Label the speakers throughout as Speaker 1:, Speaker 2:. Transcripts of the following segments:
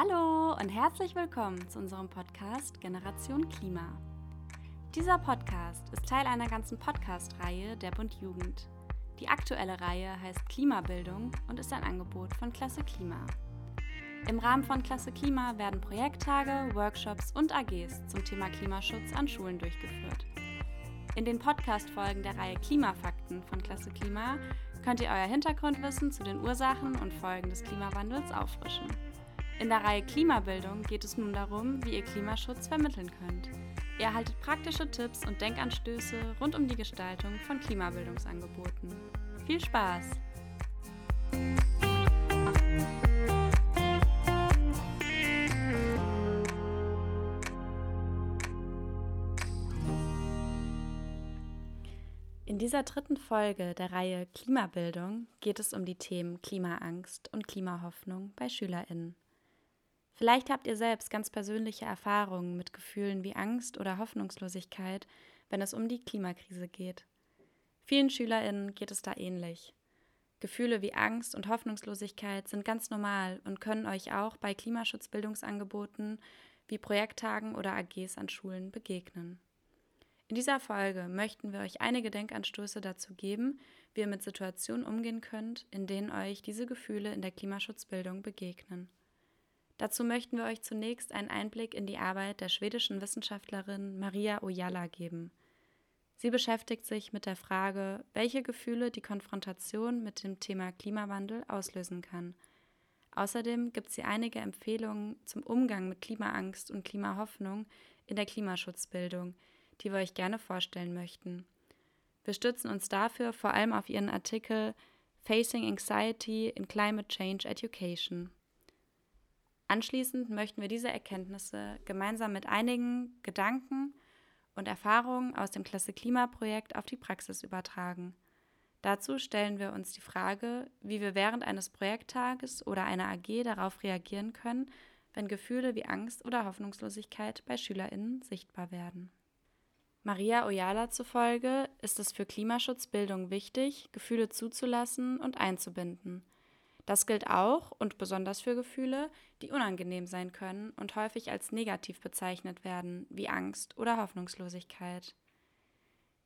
Speaker 1: Hallo und herzlich willkommen zu unserem Podcast Generation Klima. Dieser Podcast ist Teil einer ganzen Podcast-Reihe der Bund Jugend. Die aktuelle Reihe heißt Klimabildung und ist ein Angebot von Klasse Klima. Im Rahmen von Klasse Klima werden Projekttage, Workshops und AGs zum Thema Klimaschutz an Schulen durchgeführt. In den Podcast-Folgen der Reihe Klimafakten von Klasse Klima könnt ihr euer Hintergrundwissen zu den Ursachen und Folgen des Klimawandels auffrischen. In der Reihe Klimabildung geht es nun darum, wie ihr Klimaschutz vermitteln könnt. Ihr erhaltet praktische Tipps und Denkanstöße rund um die Gestaltung von Klimabildungsangeboten. Viel Spaß! In dieser dritten Folge der Reihe Klimabildung geht es um die Themen Klimaangst und Klimahoffnung bei SchülerInnen. Vielleicht habt ihr selbst ganz persönliche Erfahrungen mit Gefühlen wie Angst oder Hoffnungslosigkeit, wenn es um die Klimakrise geht. Vielen Schülerinnen geht es da ähnlich. Gefühle wie Angst und Hoffnungslosigkeit sind ganz normal und können euch auch bei Klimaschutzbildungsangeboten wie Projekttagen oder AGs an Schulen begegnen. In dieser Folge möchten wir euch einige Denkanstöße dazu geben, wie ihr mit Situationen umgehen könnt, in denen euch diese Gefühle in der Klimaschutzbildung begegnen. Dazu möchten wir euch zunächst einen Einblick in die Arbeit der schwedischen Wissenschaftlerin Maria Ojala geben. Sie beschäftigt sich mit der Frage, welche Gefühle die Konfrontation mit dem Thema Klimawandel auslösen kann. Außerdem gibt sie einige Empfehlungen zum Umgang mit Klimaangst und Klimahoffnung in der Klimaschutzbildung, die wir euch gerne vorstellen möchten. Wir stützen uns dafür vor allem auf ihren Artikel Facing Anxiety in Climate Change Education. Anschließend möchten wir diese Erkenntnisse gemeinsam mit einigen Gedanken und Erfahrungen aus dem Klasse Klima Projekt auf die Praxis übertragen. Dazu stellen wir uns die Frage, wie wir während eines Projekttages oder einer AG darauf reagieren können, wenn Gefühle wie Angst oder Hoffnungslosigkeit bei Schülerinnen sichtbar werden. Maria Oyala zufolge ist es für Klimaschutzbildung wichtig, Gefühle zuzulassen und einzubinden – das gilt auch und besonders für Gefühle, die unangenehm sein können und häufig als negativ bezeichnet werden, wie Angst oder Hoffnungslosigkeit.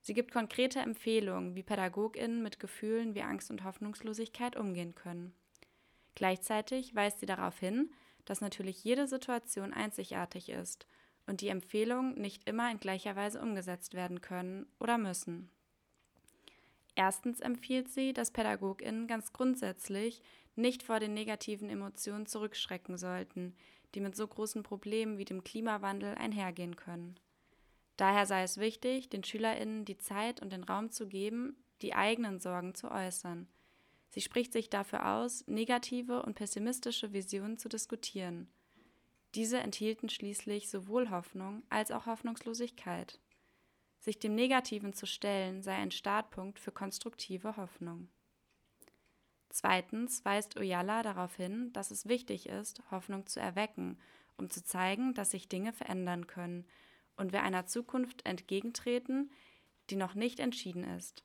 Speaker 1: Sie gibt konkrete Empfehlungen, wie Pädagoginnen mit Gefühlen wie Angst und Hoffnungslosigkeit umgehen können. Gleichzeitig weist sie darauf hin, dass natürlich jede Situation einzigartig ist und die Empfehlungen nicht immer in gleicher Weise umgesetzt werden können oder müssen. Erstens empfiehlt sie, dass Pädagoginnen ganz grundsätzlich nicht vor den negativen Emotionen zurückschrecken sollten, die mit so großen Problemen wie dem Klimawandel einhergehen können. Daher sei es wichtig, den Schülerinnen die Zeit und den Raum zu geben, die eigenen Sorgen zu äußern. Sie spricht sich dafür aus, negative und pessimistische Visionen zu diskutieren. Diese enthielten schließlich sowohl Hoffnung als auch Hoffnungslosigkeit. Sich dem Negativen zu stellen sei ein Startpunkt für konstruktive Hoffnung. Zweitens weist Oyala darauf hin, dass es wichtig ist, Hoffnung zu erwecken, um zu zeigen, dass sich Dinge verändern können und wir einer Zukunft entgegentreten, die noch nicht entschieden ist.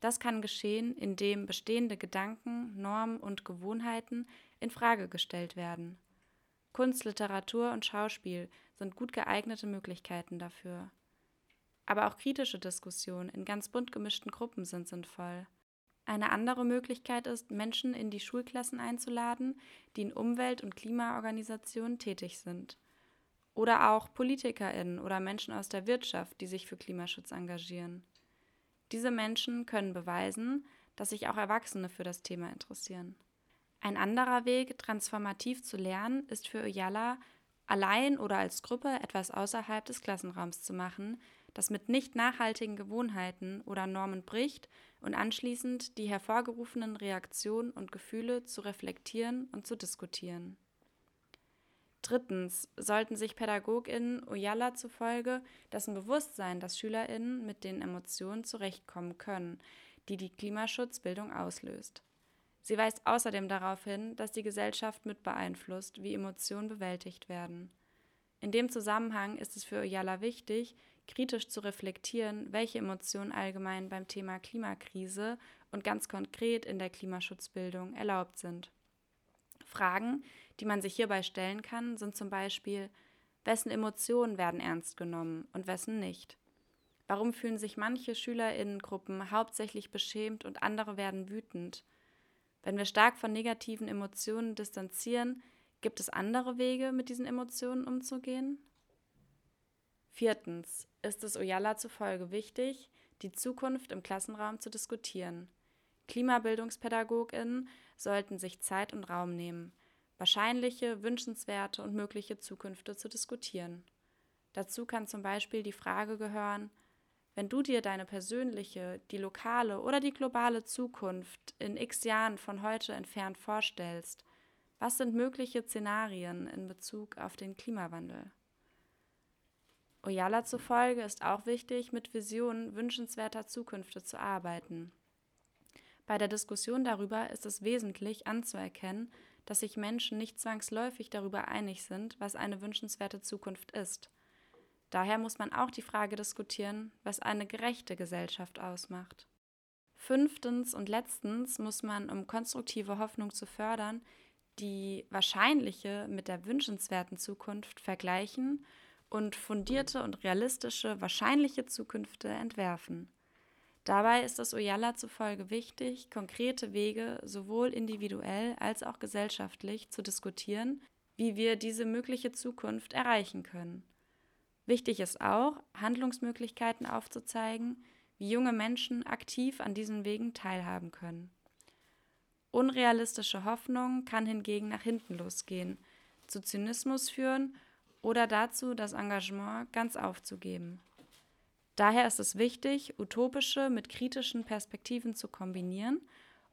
Speaker 1: Das kann geschehen, indem bestehende Gedanken, Normen und Gewohnheiten in Frage gestellt werden. Kunst, Literatur und Schauspiel sind gut geeignete Möglichkeiten dafür. Aber auch kritische Diskussionen in ganz bunt gemischten Gruppen sind sinnvoll. Eine andere Möglichkeit ist, Menschen in die Schulklassen einzuladen, die in Umwelt- und Klimaorganisationen tätig sind. Oder auch PolitikerInnen oder Menschen aus der Wirtschaft, die sich für Klimaschutz engagieren. Diese Menschen können beweisen, dass sich auch Erwachsene für das Thema interessieren. Ein anderer Weg, transformativ zu lernen, ist für Oyala, allein oder als Gruppe etwas außerhalb des Klassenraums zu machen, das mit nicht nachhaltigen Gewohnheiten oder Normen bricht und anschließend die hervorgerufenen Reaktionen und Gefühle zu reflektieren und zu diskutieren. Drittens sollten sich PädagogInnen Oyala zufolge dessen bewusst sein, dass SchülerInnen mit den Emotionen zurechtkommen können, die die Klimaschutzbildung auslöst. Sie weist außerdem darauf hin, dass die Gesellschaft mit beeinflusst, wie Emotionen bewältigt werden. In dem Zusammenhang ist es für Oyala wichtig, kritisch zu reflektieren, welche Emotionen allgemein beim Thema Klimakrise und ganz konkret in der Klimaschutzbildung erlaubt sind. Fragen, die man sich hierbei stellen kann, sind zum Beispiel, wessen Emotionen werden ernst genommen und wessen nicht? Warum fühlen sich manche Schülerinnengruppen hauptsächlich beschämt und andere werden wütend? Wenn wir stark von negativen Emotionen distanzieren, gibt es andere Wege, mit diesen Emotionen umzugehen? Viertens ist es Oyala zufolge wichtig, die Zukunft im Klassenraum zu diskutieren. KlimabildungspädagogInnen sollten sich Zeit und Raum nehmen, wahrscheinliche, wünschenswerte und mögliche Zukünfte zu diskutieren. Dazu kann zum Beispiel die Frage gehören, wenn du dir deine persönliche, die lokale oder die globale Zukunft in x Jahren von heute entfernt vorstellst, was sind mögliche Szenarien in Bezug auf den Klimawandel? Oyala zufolge ist auch wichtig, mit Visionen wünschenswerter Zukünfte zu arbeiten. Bei der Diskussion darüber ist es wesentlich anzuerkennen, dass sich Menschen nicht zwangsläufig darüber einig sind, was eine wünschenswerte Zukunft ist. Daher muss man auch die Frage diskutieren, was eine gerechte Gesellschaft ausmacht. Fünftens und letztens muss man, um konstruktive Hoffnung zu fördern, die wahrscheinliche mit der wünschenswerten Zukunft vergleichen und fundierte und realistische wahrscheinliche Zukünfte entwerfen. Dabei ist es Oyala zufolge wichtig, konkrete Wege sowohl individuell als auch gesellschaftlich zu diskutieren, wie wir diese mögliche Zukunft erreichen können. Wichtig ist auch, Handlungsmöglichkeiten aufzuzeigen, wie junge Menschen aktiv an diesen Wegen teilhaben können. Unrealistische Hoffnung kann hingegen nach hinten losgehen, zu Zynismus führen oder dazu, das Engagement ganz aufzugeben. Daher ist es wichtig, utopische mit kritischen Perspektiven zu kombinieren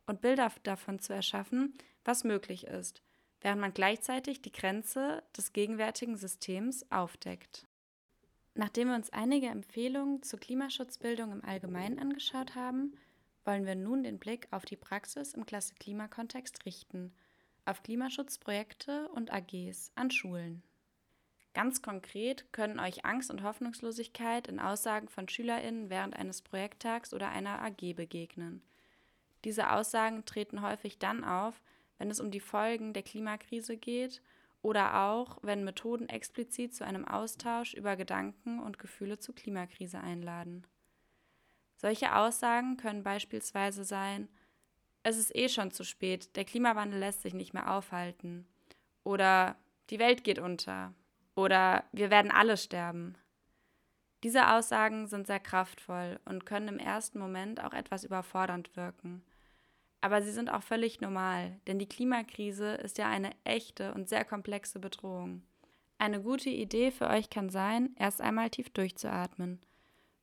Speaker 1: und Bilder davon zu erschaffen, was möglich ist, während man gleichzeitig die Grenze des gegenwärtigen Systems aufdeckt. Nachdem wir uns einige Empfehlungen zur Klimaschutzbildung im Allgemeinen angeschaut haben, wollen wir nun den Blick auf die Praxis im Klasse-Klimakontext richten, auf Klimaschutzprojekte und AGs an Schulen. Ganz konkret können euch Angst und Hoffnungslosigkeit in Aussagen von SchülerInnen während eines Projekttags oder einer AG begegnen. Diese Aussagen treten häufig dann auf, wenn es um die Folgen der Klimakrise geht oder auch, wenn Methoden explizit zu einem Austausch über Gedanken und Gefühle zur Klimakrise einladen. Solche Aussagen können beispielsweise sein, es ist eh schon zu spät, der Klimawandel lässt sich nicht mehr aufhalten oder die Welt geht unter oder wir werden alle sterben. Diese Aussagen sind sehr kraftvoll und können im ersten Moment auch etwas überfordernd wirken. Aber sie sind auch völlig normal, denn die Klimakrise ist ja eine echte und sehr komplexe Bedrohung. Eine gute Idee für euch kann sein, erst einmal tief durchzuatmen.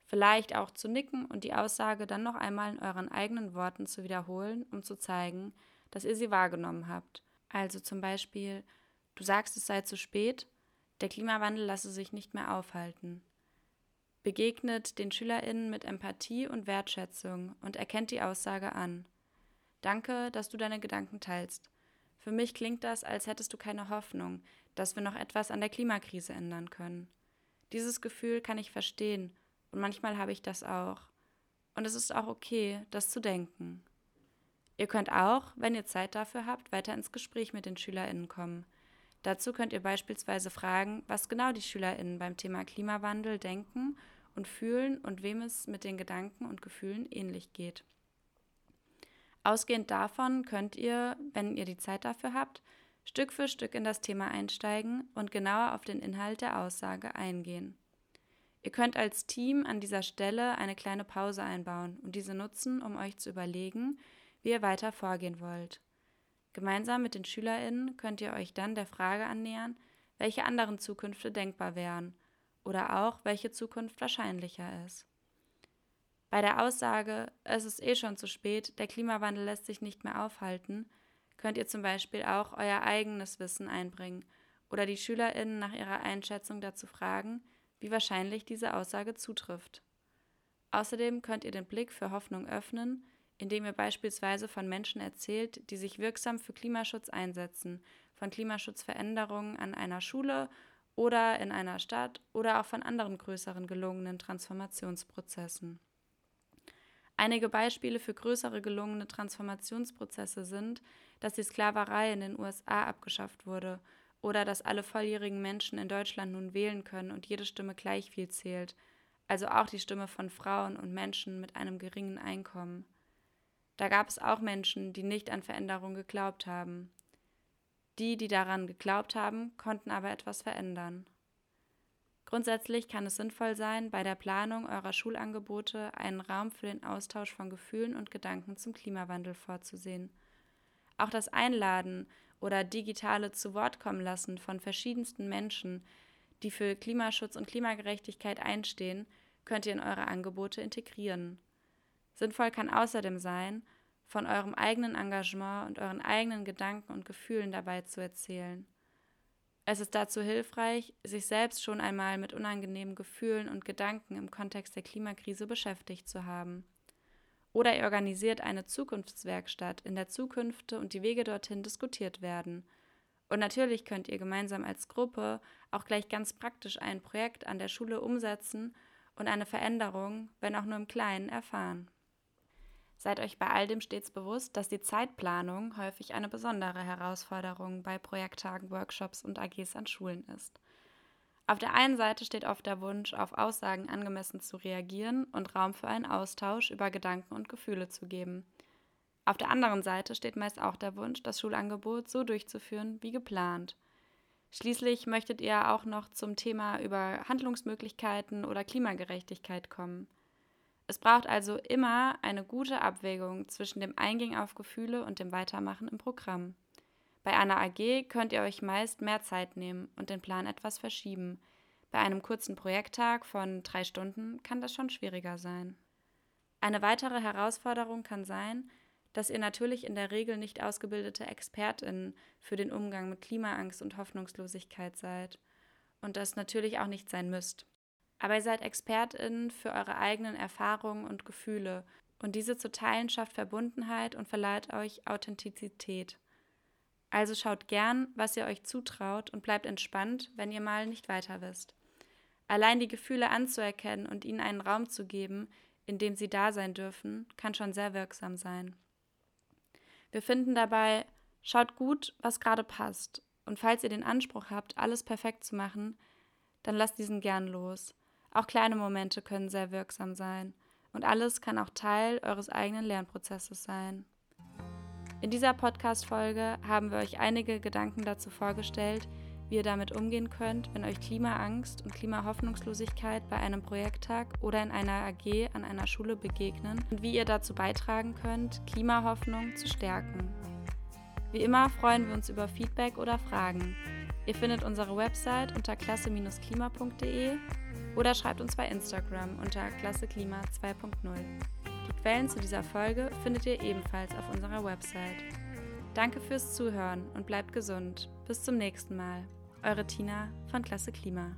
Speaker 1: Vielleicht auch zu nicken und die Aussage dann noch einmal in euren eigenen Worten zu wiederholen, um zu zeigen, dass ihr sie wahrgenommen habt. Also zum Beispiel, du sagst, es sei zu spät der Klimawandel lasse sich nicht mehr aufhalten. Begegnet den SchülerInnen mit Empathie und Wertschätzung und erkennt die Aussage an. Danke, dass du deine Gedanken teilst. Für mich klingt das, als hättest du keine Hoffnung, dass wir noch etwas an der Klimakrise ändern können. Dieses Gefühl kann ich verstehen und manchmal habe ich das auch. Und es ist auch okay, das zu denken. Ihr könnt auch, wenn ihr Zeit dafür habt, weiter ins Gespräch mit den SchülerInnen kommen. Dazu könnt ihr beispielsweise fragen, was genau die SchülerInnen beim Thema Klimawandel denken und fühlen und wem es mit den Gedanken und Gefühlen ähnlich geht. Ausgehend davon könnt ihr, wenn ihr die Zeit dafür habt, Stück für Stück in das Thema einsteigen und genauer auf den Inhalt der Aussage eingehen. Ihr könnt als Team an dieser Stelle eine kleine Pause einbauen und diese nutzen, um euch zu überlegen, wie ihr weiter vorgehen wollt. Gemeinsam mit den SchülerInnen könnt ihr euch dann der Frage annähern, welche anderen Zukünfte denkbar wären oder auch welche Zukunft wahrscheinlicher ist. Bei der Aussage, es ist eh schon zu spät, der Klimawandel lässt sich nicht mehr aufhalten, könnt ihr zum Beispiel auch euer eigenes Wissen einbringen oder die SchülerInnen nach ihrer Einschätzung dazu fragen, wie wahrscheinlich diese Aussage zutrifft. Außerdem könnt ihr den Blick für Hoffnung öffnen indem ihr beispielsweise von Menschen erzählt, die sich wirksam für Klimaschutz einsetzen, von Klimaschutzveränderungen an einer Schule oder in einer Stadt oder auch von anderen größeren gelungenen Transformationsprozessen. Einige Beispiele für größere gelungene Transformationsprozesse sind, dass die Sklaverei in den USA abgeschafft wurde oder dass alle volljährigen Menschen in Deutschland nun wählen können und jede Stimme gleich viel zählt, also auch die Stimme von Frauen und Menschen mit einem geringen Einkommen. Da gab es auch Menschen, die nicht an Veränderung geglaubt haben. Die, die daran geglaubt haben, konnten aber etwas verändern. Grundsätzlich kann es sinnvoll sein, bei der Planung eurer Schulangebote einen Raum für den Austausch von Gefühlen und Gedanken zum Klimawandel vorzusehen. Auch das Einladen oder digitale zu Wort kommen lassen von verschiedensten Menschen, die für Klimaschutz und Klimagerechtigkeit einstehen, könnt ihr in eure Angebote integrieren. Sinnvoll kann außerdem sein, von eurem eigenen Engagement und euren eigenen Gedanken und Gefühlen dabei zu erzählen. Es ist dazu hilfreich, sich selbst schon einmal mit unangenehmen Gefühlen und Gedanken im Kontext der Klimakrise beschäftigt zu haben. Oder ihr organisiert eine Zukunftswerkstatt, in der Zukünfte und die Wege dorthin diskutiert werden. Und natürlich könnt ihr gemeinsam als Gruppe auch gleich ganz praktisch ein Projekt an der Schule umsetzen und eine Veränderung, wenn auch nur im Kleinen, erfahren. Seid euch bei all dem stets bewusst, dass die Zeitplanung häufig eine besondere Herausforderung bei Projekttagen, Workshops und AGs an Schulen ist. Auf der einen Seite steht oft der Wunsch, auf Aussagen angemessen zu reagieren und Raum für einen Austausch über Gedanken und Gefühle zu geben. Auf der anderen Seite steht meist auch der Wunsch, das Schulangebot so durchzuführen wie geplant. Schließlich möchtet ihr auch noch zum Thema über Handlungsmöglichkeiten oder Klimagerechtigkeit kommen. Es braucht also immer eine gute Abwägung zwischen dem Eingehen auf Gefühle und dem Weitermachen im Programm. Bei einer AG könnt ihr euch meist mehr Zeit nehmen und den Plan etwas verschieben. Bei einem kurzen Projekttag von drei Stunden kann das schon schwieriger sein. Eine weitere Herausforderung kann sein, dass ihr natürlich in der Regel nicht ausgebildete ExpertInnen für den Umgang mit Klimaangst und Hoffnungslosigkeit seid und das natürlich auch nicht sein müsst. Aber ihr seid ExpertInnen für eure eigenen Erfahrungen und Gefühle und diese zu teilen schafft Verbundenheit und verleiht euch Authentizität. Also schaut gern, was ihr euch zutraut und bleibt entspannt, wenn ihr mal nicht weiter wisst. Allein die Gefühle anzuerkennen und ihnen einen Raum zu geben, in dem sie da sein dürfen, kann schon sehr wirksam sein. Wir finden dabei, schaut gut, was gerade passt. Und falls ihr den Anspruch habt, alles perfekt zu machen, dann lasst diesen gern los. Auch kleine Momente können sehr wirksam sein. Und alles kann auch Teil eures eigenen Lernprozesses sein. In dieser Podcast-Folge haben wir euch einige Gedanken dazu vorgestellt, wie ihr damit umgehen könnt, wenn euch Klimaangst und Klimahoffnungslosigkeit bei einem Projekttag oder in einer AG an einer Schule begegnen und wie ihr dazu beitragen könnt, Klimahoffnung zu stärken. Wie immer freuen wir uns über Feedback oder Fragen. Ihr findet unsere Website unter klasse-klima.de oder schreibt uns bei Instagram unter Klasse Klima 2.0. Die Quellen zu dieser Folge findet ihr ebenfalls auf unserer Website. Danke fürs Zuhören und bleibt gesund. Bis zum nächsten Mal. Eure Tina von Klasse Klima.